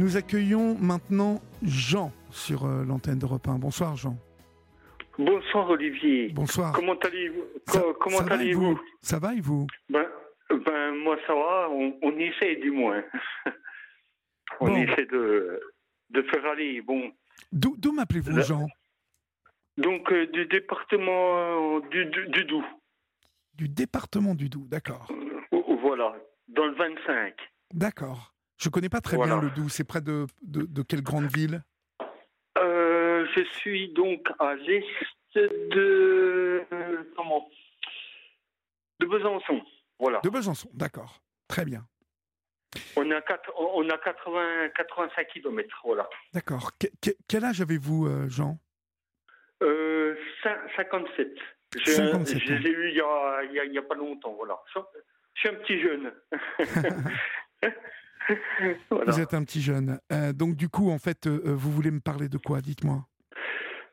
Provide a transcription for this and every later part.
Nous accueillons maintenant Jean sur euh, l'antenne d'Europe 1. Bonsoir Jean. Bonsoir Olivier. Bonsoir. Comment allez-vous? Ça- Comment ça allez-vous? vous? Ça va et vous? Ben, ben, moi ça va, on, on essaie du moins. on Bon. essaie de, de faire aller. Bon, D'où d'où m'appelez-vous Là- Jean? Donc euh, du département euh, du, du, du Doubs. Du département du Doubs, d'accord. Voilà, dans le 25. D'accord. Je connais pas très Voilà. bien le Doubs. C'est près de, de, de quelle grande ville? Euh, je suis donc à l'est de euh, comment? De Besançon. Voilà. De Besançon, d'accord. Très bien. On a quatre, on a 80 85 kilomètres. Voilà. D'accord. Que- que- quel âge avez-vous, euh, Jean? Euh, cin- 57. Je, 57 je ans. les ai eus il y a, a- a pas longtemps, voilà. Je, je suis un petit jeune. Voilà. Vous êtes un petit jeune. Euh, donc du coup, en fait, euh, vous voulez me parler de quoi Dites-moi?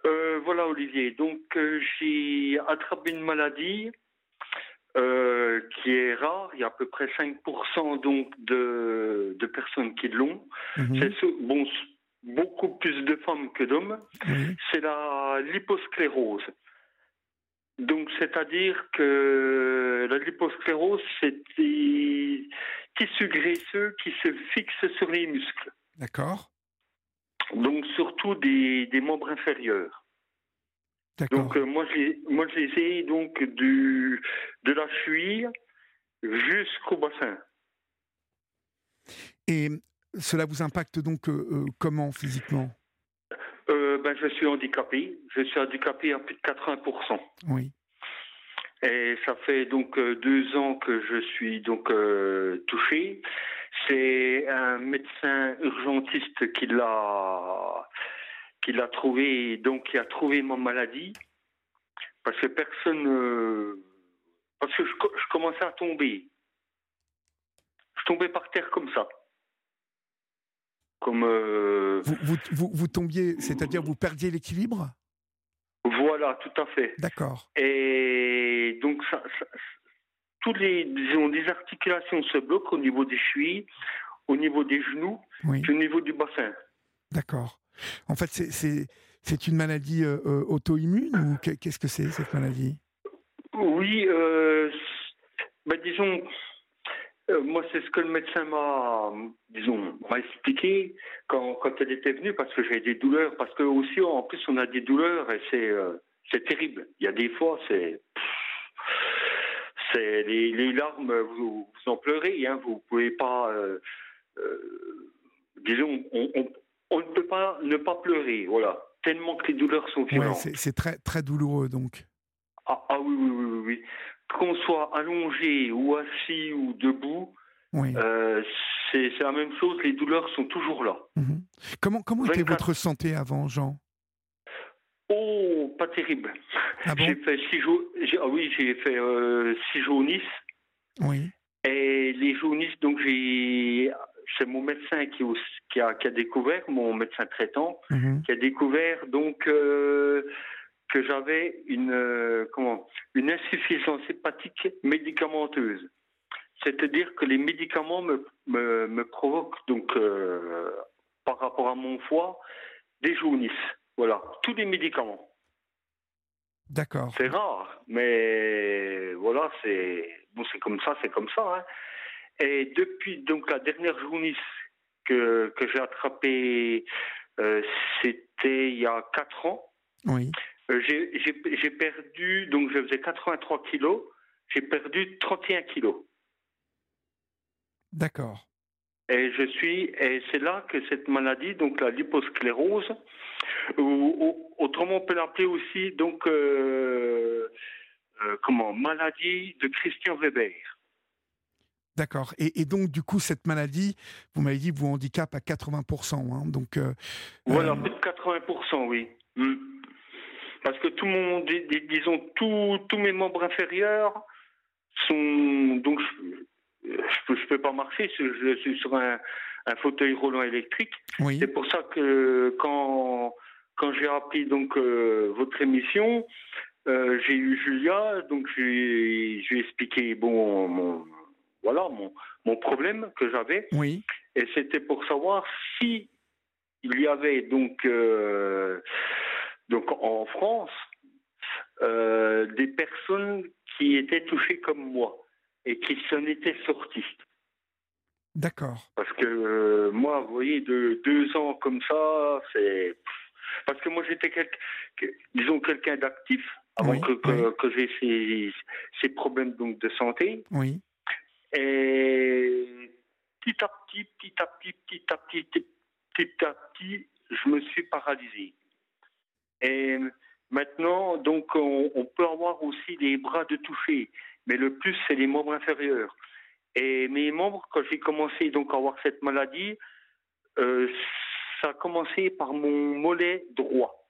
Euh, voilà, Olivier. Donc, j'ai attrapé une maladie qui est rare. Il y a à peu près 5% donc de, de personnes qui l'ont. Mhm. C'est bon, beaucoup plus de femmes que d'hommes. C'est la liposclérose. Donc, c'est-à-dire que la liposclérose, c'est des tissus graisseux qui se fixent sur les muscles. D'accord. Donc, surtout des, des membres inférieurs. D'accord. Donc, euh, moi, je les, moi, je les ai donc du, de la cheville jusqu'au bassin. Et cela vous impacte donc euh, euh, comment physiquement? Euh, ben, je suis handicapé. Je suis handicapé à plus de 80%. Oui. Et ça fait donc euh, deux ans que je suis donc euh, touché. C'est un médecin urgentiste qui l'a qui l'a trouvé, donc qui a trouvé ma maladie, parce que personne, euh, parce que je commençais à tomber. Je tombais par terre comme ça, comme euh, Vous, vous, vous, vous tombiez, c'est-à-dire vous perdiez l'équilibre? Voilà, tout à fait. D'accord. Et donc, ça, ça- toutes les, disons, les articulations se bloquent au niveau des chevilles, au niveau des genoux, Oui. et au niveau du bassin. D'accord. En fait, c'est- une maladie euh, euh, auto-immune ou qu'est- qu'est-ce que c'est cette maladie? Oui, euh, ben, disons, euh, moi, c'est ce que le médecin m'a, disons, m'a expliqué quand, quand elle était venue, parce que j'ai des douleurs, parce que aussi, en plus, on a des douleurs et c'est, euh, c'est terrible. Il y a des fois, c'est, c'est les, les larmes, vous, vous en pleurez, hein, vous pouvez pas, euh, disons, on, on, on ne peut pas ne pas pleurer, voilà, tellement que les douleurs sont Ouais, violentes. c'est c'est très, très douloureux donc. Ah, ah oui, oui, oui, oui, oui. Qu'on soit allongé ou assis ou debout, Oui. euh, c'est la même chose, les douleurs sont toujours là. Mhm. Comment, comment était 24. votre santé avant, Jean? Oh, pas terrible. Ah bon? J'ai fait six jours, ah oui, j'ai fait euh, six jaunisses. Oui. Et les jaunisses, donc j'ai, c'est mon médecin qui, aussi- qui, a, qui a découvert, mon médecin traitant, Mhm. qui a découvert donc euh, que j'avais une euh, comment une insuffisance hépatique médicamenteuse. C'est-à-dire que les médicaments me, me, me provoquent donc euh, par rapport à mon foie des jaunisses. Voilà, tous les médicaments. D'accord. C'est rare, mais voilà, c'est bon, c'est comme ça, c'est comme ça. hein. Et depuis donc la dernière jaunisse que, que j'ai attrapée, euh, c'était il y a quatre ans. Oui. Euh, j'ai- perdu, donc je faisais 83 kilos, j'ai perdu 31 kilos. D'accord. Et je suis, et c'est là que cette maladie, donc la liposclérose, ou, ou- autrement on peut l'appeler aussi, donc, euh, euh, comment, maladie de Christian Weber. D'accord. Et, et donc, du coup, cette maladie, vous m'avez dit, vous handicape à 80%. hein, donc, euh, Voilà, plus de 80%, oui. Hmm. Parce que tout mon, dis- dis- disons, tous tous mes membres inférieurs sont, donc, je, je peux, je peux pas marcher, je, je suis sur un, un fauteuil roulant électrique. oui. C'est pour ça que quand, quand j'ai appris donc euh, votre émission, euh, j'ai eu Julia, donc j'ai j'ai expliqué bon mon voilà mon, mon problème que j'avais Oui. Et c'était pour savoir si il y avait donc, euh, donc en France euh, des personnes qui étaient touchées comme moi et qui s'en étaient sorties. D'accord. Parce que euh, moi, vous voyez, de deux ans comme ça, c'est. Parce que moi, j'étais, disons, quelqu'un d'actif avant que, que, j'ai ces, ces, problèmes donc, de santé. Oui. Et petit à petit, petit à petit, petit à petit, petit à petit, je me suis paralysé. Et maintenant, donc, on, peut avoir aussi des bras de toucher, mais le plus, c'est les membres inférieurs. Et mes membres, quand j'ai commencé donc à avoir cette maladie, euh, ça a commencé par mon mollet droit.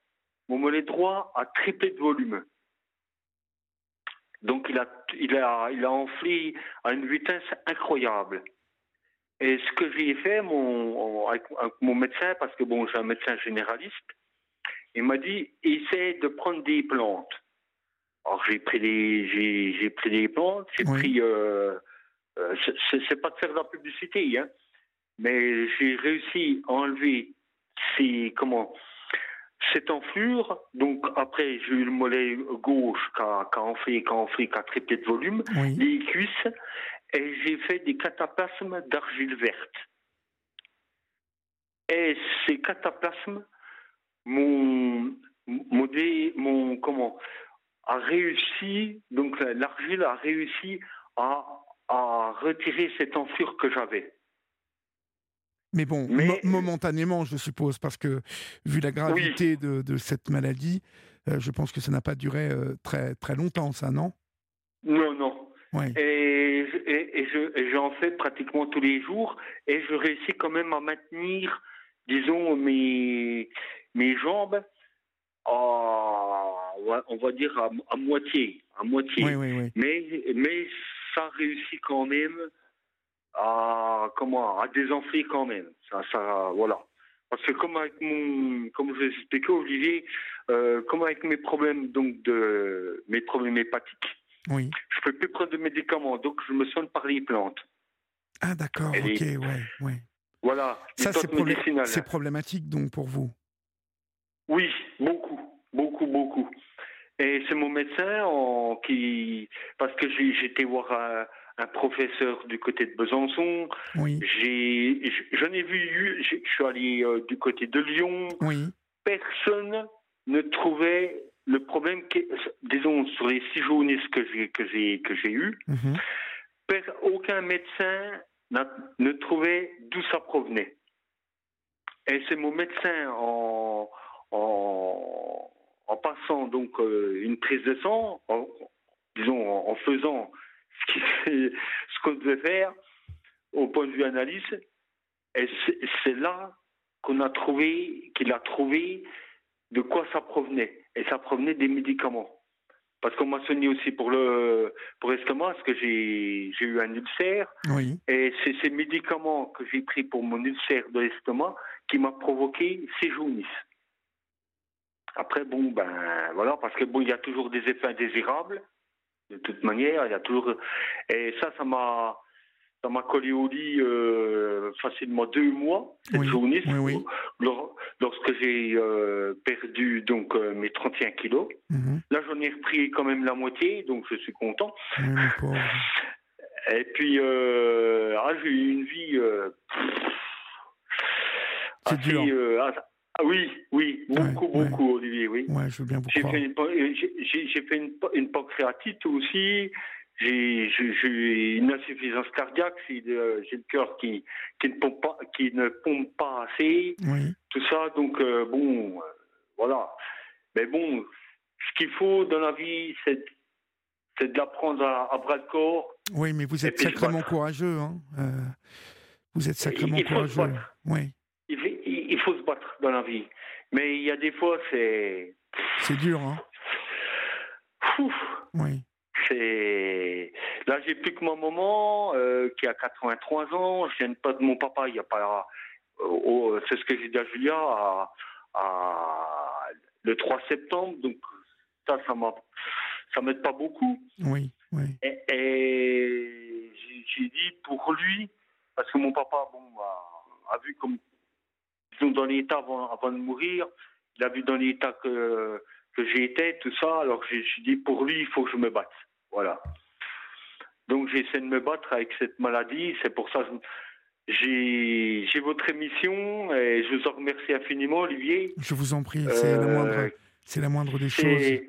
Mon mollet droit a triplé de volume. Donc il a, il a, il a enflé à une vitesse incroyable. Et ce que j'ai fait mon, avec, mon médecin, parce que bon, j'ai un médecin généraliste, il m'a dit essaie de prendre des plantes. Alors j'ai pris des, j'ai, pris des plantes, j'ai pris euh, euh, c'est pas de faire de la publicité, hein, mais j'ai réussi à enlever ces, comment, cette enflure. Donc après, j'ai eu le mollet gauche qui a, enflé, qui a enflé, qui a triplé de volume, les cuisses, et j'ai fait des cataplasmes d'argile verte. Et ces cataplasmes, mon, mon, mon comment, a réussi, donc l'argile a réussi à à retirer cette enflure que j'avais. Mais bon, momentanément, je suppose, parce que vu la gravité de, de, cette maladie, euh, je pense que ça n'a pas duré euh, très, très longtemps, ça, non? Non, non. Et, et, et j'en fais pratiquement tous les jours, et je réussis quand même à maintenir, disons, mes, mes jambes à, on va dire, à, moitié. À moitié. Oui, oui, oui. Mais, mais ça réussit quand même à comment à désenfler quand même. Ça, ça, voilà. Parce que comme avec mon, comme je expliqué Olivier, euh, comme avec mes problèmes donc de mes problèmes hépatiques, oui. je peux plus prendre de médicaments, donc je me sonne par les plantes. Ah d'accord, ok, ouais, ouais. Voilà. Ça c'est problématique donc pour vous. Oui, beaucoup, beaucoup, beaucoup. Et c'est mon médecin en, qui, parce que j'étais voir un, professeur du côté de Besançon. Oui. J'ai, j'en ai vu, je suis allé euh, du côté de Lyon. Oui. Personne ne trouvait le problème, disons sur les six jaunisses que j'ai que j'ai que j'ai eu. Mhm. Aucun médecin ne trouvait d'où ça provenait. Et c'est mon médecin en, en en passant donc euh, une prise de sang, en, disons en, faisant ce qu'on devait faire au point de vue analyse, et c'est là qu'on a trouvé, qu'il a trouvé de quoi ça provenait. Et ça provenait des médicaments. Parce qu'on m'a soigné aussi pour le pour l'estomac, parce que j'ai eu un ulcère. Oui. Et c'est ces médicaments que j'ai pris pour mon ulcère de l'estomac qui m'a provoqué ces jaunisse. Après, bon, ben voilà, parce que bon, il y a toujours des effets indésirables. De toute manière, il y a toujours. Et ça, ça m'a. Ça m'a collé au lit euh, facilement deux mois, cette oui, oui, lorsque j'ai euh, perdu donc euh, mes 31 kilos. Mhm. Là, j'en ai repris quand même la moitié, donc je suis content. Et puis, ah, j'ai eu une vie C'est dur. Ah oui, oui, beaucoup, beaucoup, Olivier, oui. Ouais, je veux bien vous j'ai fait, une, j'ai, fait une, une, pancréatite aussi. J'ai, j'ai une insuffisance cardiaque. J'ai le, j'ai le cœur qui, qui, ne pompe pas, qui ne pompe pas assez. Oui. Tout ça, donc euh, bon, euh, voilà. Mais bon, ce qu'il faut dans la vie, c'est, c'est de l'apprendre à, à, bras de corps. Oui, mais vous êtes sacrément courageux. Hein. Euh, vous êtes sacrément courageux. Oui il faut se battre dans la vie. Mais il y a des fois, c'est. C'est dur, hein Oui. C'est. Là, j'ai plus que mon maman, euh, qui a 83 ans. Je viens pas de mon papa, il n'y a pas. Euh, c'est ce que j'ai dit à Julia, à, le 3 septembre. Donc, ça, ça m'a. Ça m'aide pas beaucoup. Oui, oui. Et, j'ai dit pour lui, parce que mon papa, bon, a vu comme dans l'état avant, avant de mourir, il a vu dans l'état que, que j'étais, tout ça, alors j'ai dit pour lui, il faut que je me batte. Voilà. Donc j'essaie de me battre avec cette maladie, c'est pour ça que j'ai votre émission et je vous en remercie infiniment, Olivier. Je vous en prie, c'est la, moindre, la moindre des choses.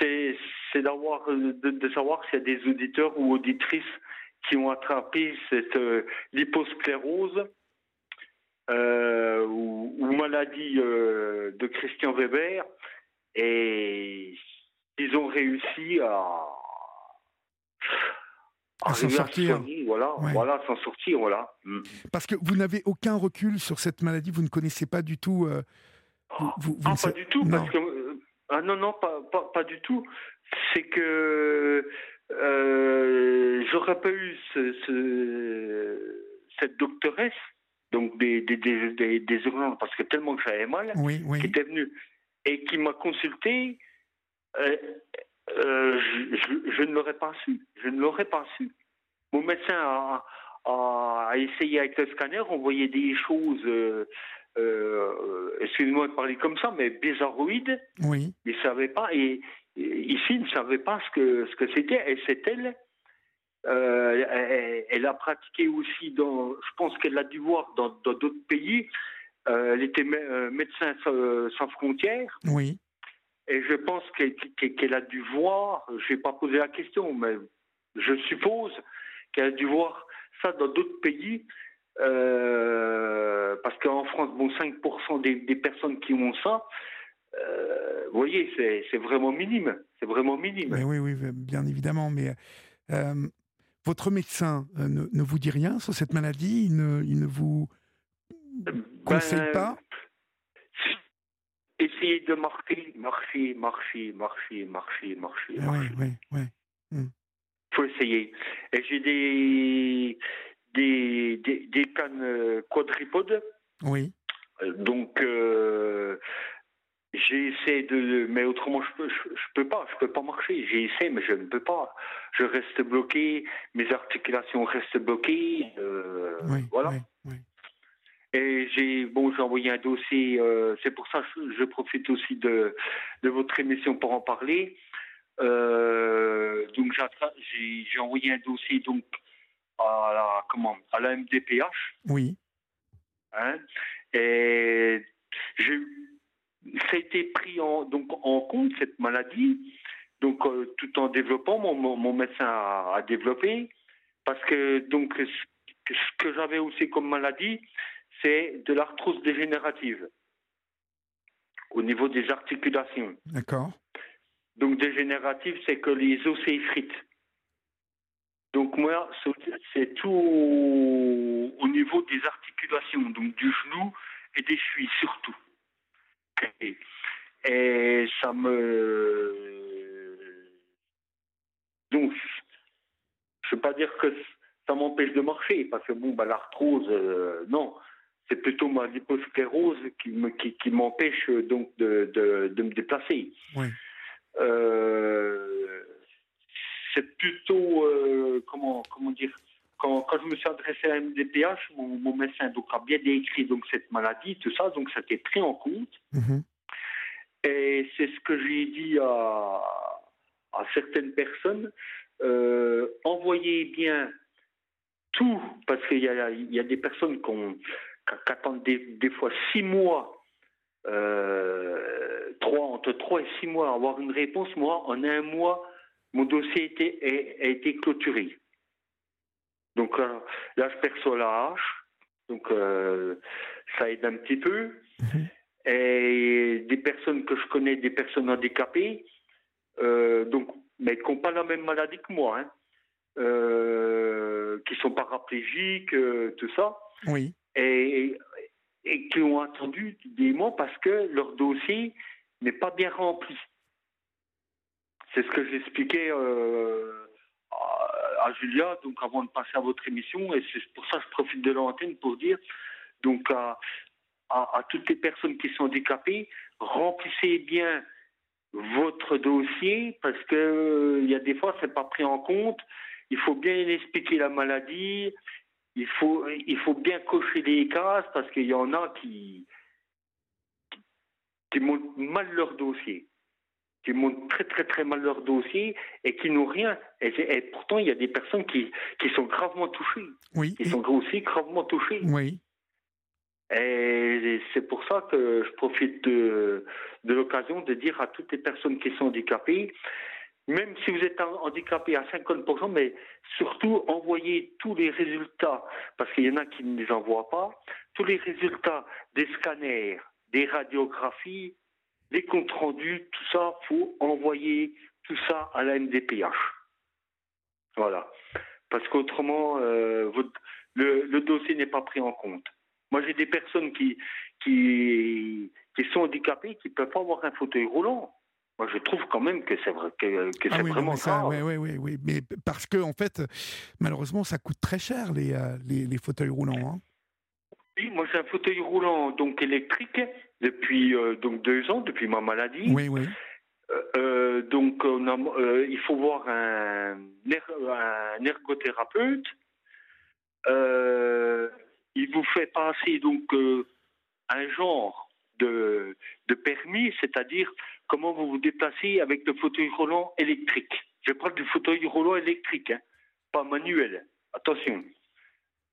C'est d'avoir de, de, savoir s'il y a des auditeurs ou auditrices qui ont attrapé cette euh, liposclérose euh, ou, maladie euh, de Christian Weber et ils ont réussi à, à s'en sortir. voilà, voilà, s'en sortir, voilà. Parce que vous n'avez aucun recul sur cette maladie, vous ne connaissez pas du tout. Euh, vous, ah, pas du tout, parce que ah non, non, pas, pas, pas du tout. C'est que j'aurais pas eu ce, cette doctoresse, donc des, des, des, des, parce que tellement que j'avais mal, qui était venue et qui m'a consulté, euh, euh, je, je, ne l'aurais pas su. Je ne l'aurais pas su. Mon médecin a, a, essayé avec le scanner, on voyait des choses, euh, euh, excusez-moi de parler comme ça, mais bizarroïdes. Oui. Il ne savait pas. Et, ici, il ne savait pas ce que ce que c'était. Et c'est elle. Euh, elle, a pratiqué aussi dans. Je pense qu'elle a dû voir dans d'autres pays. Euh, elle était médecin sans, frontières. Oui. Et je pense qu'elle a dû voir. Je n'ai pas posé la question, mais je suppose qu'elle a dû voir ça dans d'autres pays. Euh, parce qu'en France, bon, 5% des, des, personnes qui ont ça, euh, vous voyez, c'est vraiment minime. C'est vraiment minime. oui, oui, bien évidemment. Mais euh, votre médecin ne, ne, vous dit rien sur cette maladie il ne, il ne vous conseille ben, pas? Essayez de marcher, marcher, marcher, marcher, marcher, marcher. Oui, oui, oui. Il faut essayer. Et j'ai des, des, des, des cannes quadripodes. Oui. Donc, euh, j'ai essayé de, mais autrement je peux, je, peux pas, je peux pas marcher. J'ai essayé, mais je ne peux pas. Je reste bloqué, mes articulations restent bloquées. Euh, voilà. Et j'ai bon, j'ai envoyé un dossier. Euh, c'est pour ça que je, profite aussi de, de votre émission pour en parler. Euh, donc j'ai envoyé un dossier donc à la comment à la MDPH. Oui. Hein, et j'ai ça a été pris en, donc, en compte, cette maladie, donc, euh, tout en développant, mon, mon, médecin a, développé, parce que donc, ce que j'avais aussi comme maladie, c'est de l'arthrose dégénérative au niveau des articulations. D'accord. Donc, dégénérative, c'est que les os s'effritent. Donc, moi, c'est tout au niveau des articulations, donc du genou et des chevilles surtout. Et, ça me. Donc, je ne veux pas dire que ça m'empêche de marcher, parce que bon, bah, l'arthrose, euh, non. C'est plutôt ma liposclérose qui me, qui, qui m'empêche donc de, de, de, me déplacer. Oui. Euh, c'est plutôt euh, comment comment dire quand, quand, je me suis adressé à MDPH, mon, médecin donc, a bien décrit donc, cette maladie, tout ça, donc ça a été pris en compte. Mhm. Et c'est ce que j'ai dit à, à, certaines personnes. Euh, envoyez bien tout, parce qu'il y a, il y a des personnes qui attendent des, des, fois six mois, euh, trois, entre trois et six mois à avoir une réponse. Moi, en un mois, mon dossier a été clôturé. Donc euh, là, je perçois la hache, donc euh, ça aide un petit peu. Mhm. Et des personnes que je connais, des personnes handicapées, euh, donc, mais qui n'ont pas la même maladie que moi, hein, qui sont paraplégiques, tout ça. Oui. Et, et qui ont attendu des mois parce que leur dossier n'est pas bien rempli. C'est ce que j'expliquais à, Julia, donc avant de passer à votre émission, et c'est pour ça que je profite de l'antenne pour dire donc à, toutes les personnes qui sont handicapées, remplissez bien votre dossier parce que il y a des fois c'est pas pris en compte. Il faut bien expliquer la maladie. il faut, il faut bien cocher les cases parce qu'il y en a qui, qui montent mal leur dossier, qui montent très très très mal leur dossier et qui n'ont rien. Et, pourtant, il y a des personnes qui, qui sont gravement touchées. Oui. Qui sont aussi gravement touchées. Oui. Et c'est pour ça que je profite de, de l'occasion de dire à toutes les personnes qui sont handicapées, même si vous êtes handicapé à 50%, mais surtout envoyez tous les résultats, parce qu'il y en a qui ne les envoient pas, tous les résultats des scanners, des radiographies, les comptes rendus, tout ça, faut envoyer tout ça à la MDPH. Voilà. Parce qu'autrement, euh, le, dossier n'est pas pris en compte. Moi, j'ai des personnes qui, qui, qui sont handicapées qui ne peuvent pas avoir un fauteuil roulant. Moi, je trouve quand même que c'est vrai, que, que ah vraiment ça. Oui, oui, oui, oui, mais parce que en fait, malheureusement, ça coûte très cher les, euh, les, les fauteuils roulants. Hein. Oui, moi j'ai un fauteuil roulant donc électrique depuis euh, donc deux ans, depuis ma maladie. Oui, oui. Euh, donc on a, il faut voir un, un ergothérapeute. il vous fait passer donc un genre de, de permis, c'est-à-dire comment vous vous déplacez avec le fauteuil roulant électrique. Je parle du fauteuil roulant électrique, hein, pas manuel. Attention,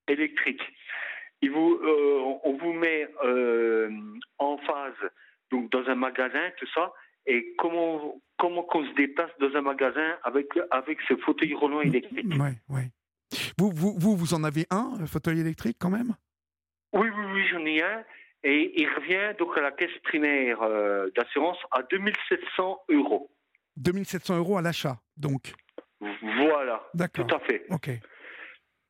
électrique. Il vous, euh, on vous met euh, en phase, donc dans un magasin, tout ça, et comment comment qu'on se déplace dans un magasin avec avec ce fauteuil roulant électrique? Oui, oui. Vous, vous, vous, vous en avez un, fauteuil électrique quand même? Oui, oui, oui, j'en ai un. Et il revient donc à la caisse primaire euh, d'assurance à 2700 euros. 2700 euros à l'achat, donc? Voilà, tout à fait. Ok.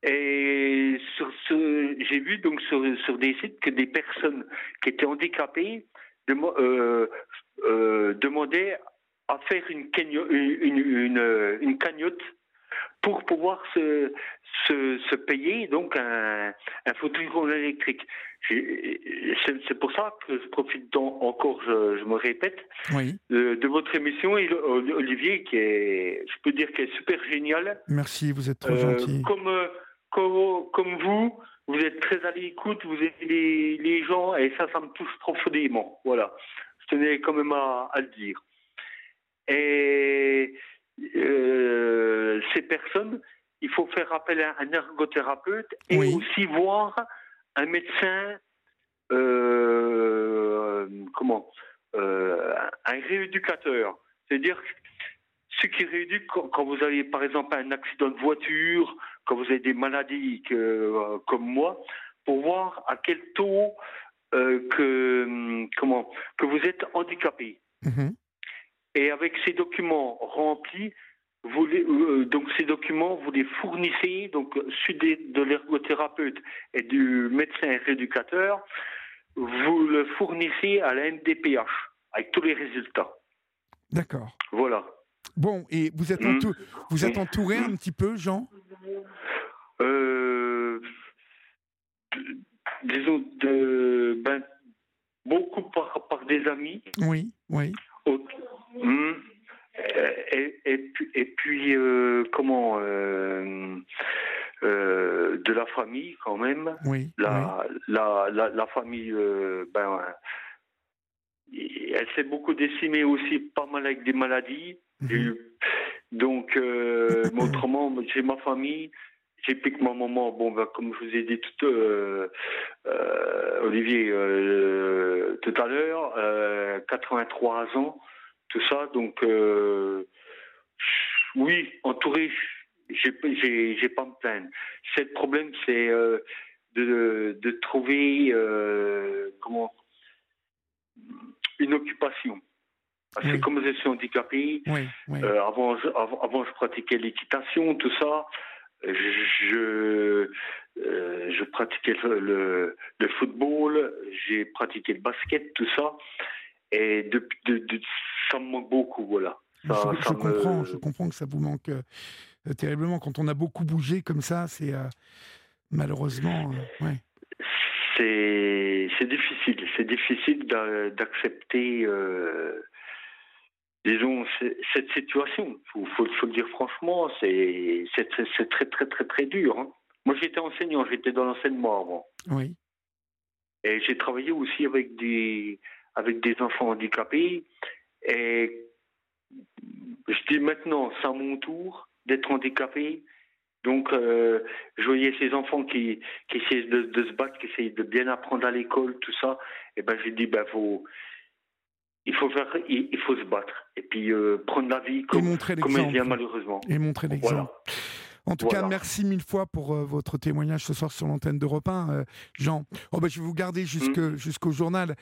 Et sur ce, j'ai vu donc sur, sur, des sites que des personnes qui étaient handicapées euh, euh, demandaient à faire une, une, une, une cagnotte pour pouvoir se, se, payer donc un, un fauteuil roulant électrique. C'est pour ça que je profite encore, je, me répète, de, votre émission et Olivier qui est, je peux dire, qui est super génial. Merci, vous êtes trop euh, gentil. Comme, comme, comme vous, vous êtes très à l'écoute, vous aidez les, les, gens et ça, ça me touche profondément. Voilà, je tenais quand même à, à le dire. Et euh, ces personnes, il faut faire appel à un ergothérapeute et aussi voir un médecin, euh, comment, euh, un rééducateur. C'est-à-dire ce qui rééduque quand, vous avez par exemple un accident de voiture, quand vous avez des maladies comme moi, pour voir à quel taux que, comment, que vous êtes handicapé. Mhm. Et avec ces documents remplis, vous euh, donc ces documents, vous les fournissez, donc celui de l'ergothérapeute et du médecin rééducateur, vous le fournissez à la NDPH avec tous les résultats. D'accord. Voilà. Bon, et vous êtes, vous êtes entouré un petit peu, Jean? Euh, Disons, de, ben, beaucoup par, par des amis. Oui, oui. Hmm. Et, et, et, puis, euh, comment euh, euh, De la famille, quand même. Oui. La, La, la, famille, ben, elle s'est beaucoup décimée aussi, pas mal avec des maladies. Mhm. Donc, autrement, j'ai ma famille. J'ai piqué ma maman, bon, ben, comme je vous ai dit tout, Olivier, tout à l'heure, 83 ans tout ça. Donc, euh, oui, entouré, j'ai, pas me plaindre. C'est le problème, c'est euh, de, de, trouver euh, comment une occupation. Parce que comme je suis handicapé, avant, avant, je pratiquais l'équitation, tout ça. Je, je pratiquais le, le, football, j'ai pratiqué le basket, tout ça. Et de, de, ça me manque beaucoup, voilà. je, comprends, je comprends que ça vous manque euh, terriblement. Quand on a beaucoup bougé comme ça, c'est euh, malheureusement. Euh, ouais. C'est difficile. C'est difficile d'accepter, disons, cette situation. Il faut, faut, le dire franchement, c'est très, très, très, très, très dur. Hein. Moi, j'étais enseignant, j'étais dans l'enseignement avant. Oui. Et j'ai travaillé aussi avec des, avec des enfants handicapés. Et je dis maintenant, c'est à mon tour d'être handicapé. Donc, euh, je voyais ces enfants qui, qui essaient de, se battre, qui essaient de bien apprendre à l'école, tout ça. Et ben, j'ai dit, ben, faut, il faut faire, il, faut se battre. Et puis, euh, prendre la vie comme, comme elle vient, malheureusement. Et montrer l'exemple. En tout cas, merci mille fois pour euh, votre témoignage ce soir sur l'antenne d'Europe 1, euh, Jean. Oh, ben, je vais vous garder mmh. jusqu'au journal.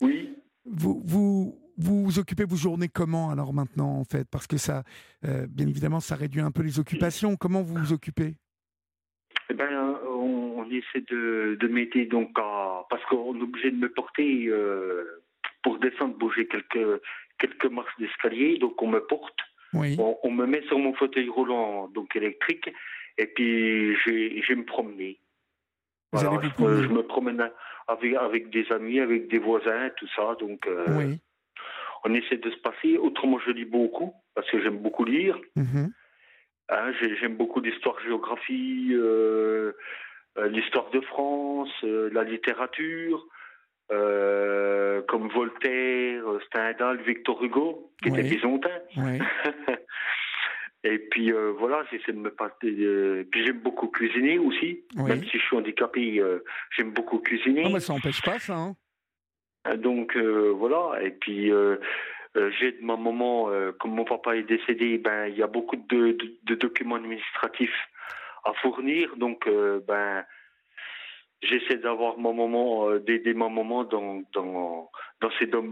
oui. Vous, vous, vous occupez vos journées comment alors maintenant en fait? Parce que ça, bien évidemment, ça réduit un peu les occupations. Comment vous vous occupez? Eh ben, on, essaie de, de m'aider donc parce qu'on est obligé de me porter pour descendre, bouger quelques quelques marches d'escalier. Donc on me porte. Oui. On, me met sur mon fauteuil roulant donc électrique et puis je vais me promener. Vous allez vous je, je, me promène avec, avec des amis, avec des voisins, tout ça. Donc, euh, oui on essaie de se passer. Autrement, je lis beaucoup, parce que j'aime beaucoup lire. Mhm. Hein, j'aime beaucoup l'histoire, géographie, euh, euh, l'histoire de France, euh, la littérature, comme Voltaire, Stendhal, Victor Hugo, qui était byzantin. Et puis voilà, j'essaie de me passer. puis j'aime beaucoup cuisiner aussi, même si je suis handicapé, j'aime beaucoup cuisiner. Non, mais ça n'empêche pas ça. Hein. Donc euh, voilà, et puis euh, euh, j'ai de ma maman, comme mon papa est décédé, ben il y a beaucoup de, de, documents administratifs à fournir, donc ben j'essaie d'avoir ma maman, d'aider ma maman dans dans dans ces dans,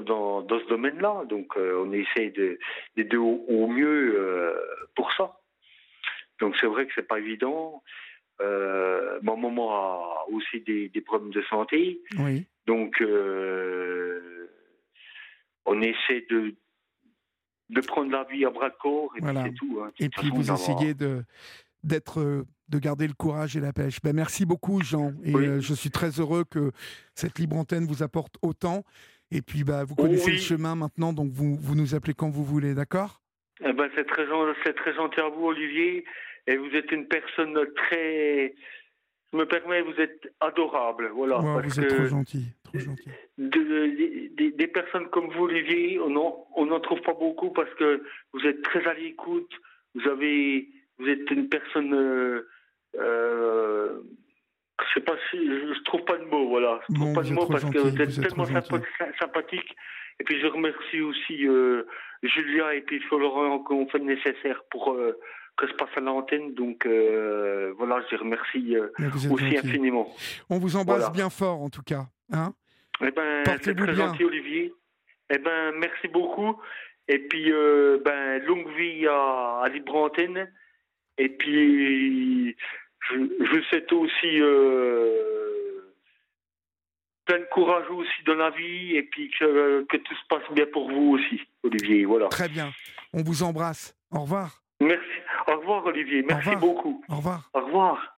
dans ce domaine-là, donc on essaie de d'aider au, au, mieux pour ça. Donc c'est vrai que c'est pas évident. Euh, ma maman a aussi des, des problèmes de santé. Oui. Donc, euh, on essaie de, de prendre la vie à bras corps et c'est tout. Hein. Et puis vous essayez de d'être de garder le courage et la pêche. Ben, merci beaucoup Jean et euh, je suis très heureux que cette libre antenne vous apporte autant et puis bah, vous connaissez le chemin maintenant donc vous, vous nous appelez quand vous voulez, d'accord? Eh ben, c'est très, très gentil à vous Olivier et vous êtes une personne très je me permets, vous êtes adorable. Voilà, vous êtes trop gentil. Trop gentil. des personnes comme vous, Olivier, on n'en trouve pas beaucoup parce que vous êtes très à l'écoute. Vous avez, vous êtes une personne. Euh, euh, je sais pas si je, trouve pas de mots, voilà. Je trouve pas de mots parce que vous êtes, tellement sympathique. Et puis je remercie aussi euh, Julia et puis Florent qu'on fait le nécessaire pour euh, que se passe à l'antenne. Donc euh, voilà, je les remercie aussi infiniment. On vous embrasse bien fort en tout cas. Hein eh ben, c'est très gentil, Olivier. Eh ben, merci beaucoup. Et puis, ben, longue vie à, Libre Antenne. Et puis, je, je souhaite aussi plein de courage aussi dans la vie et puis que, que tout se passe bien pour vous aussi, Olivier. Voilà. Très bien. On vous embrasse. Au revoir. Merci. Au revoir, Olivier. Merci beaucoup. Au revoir. Au revoir.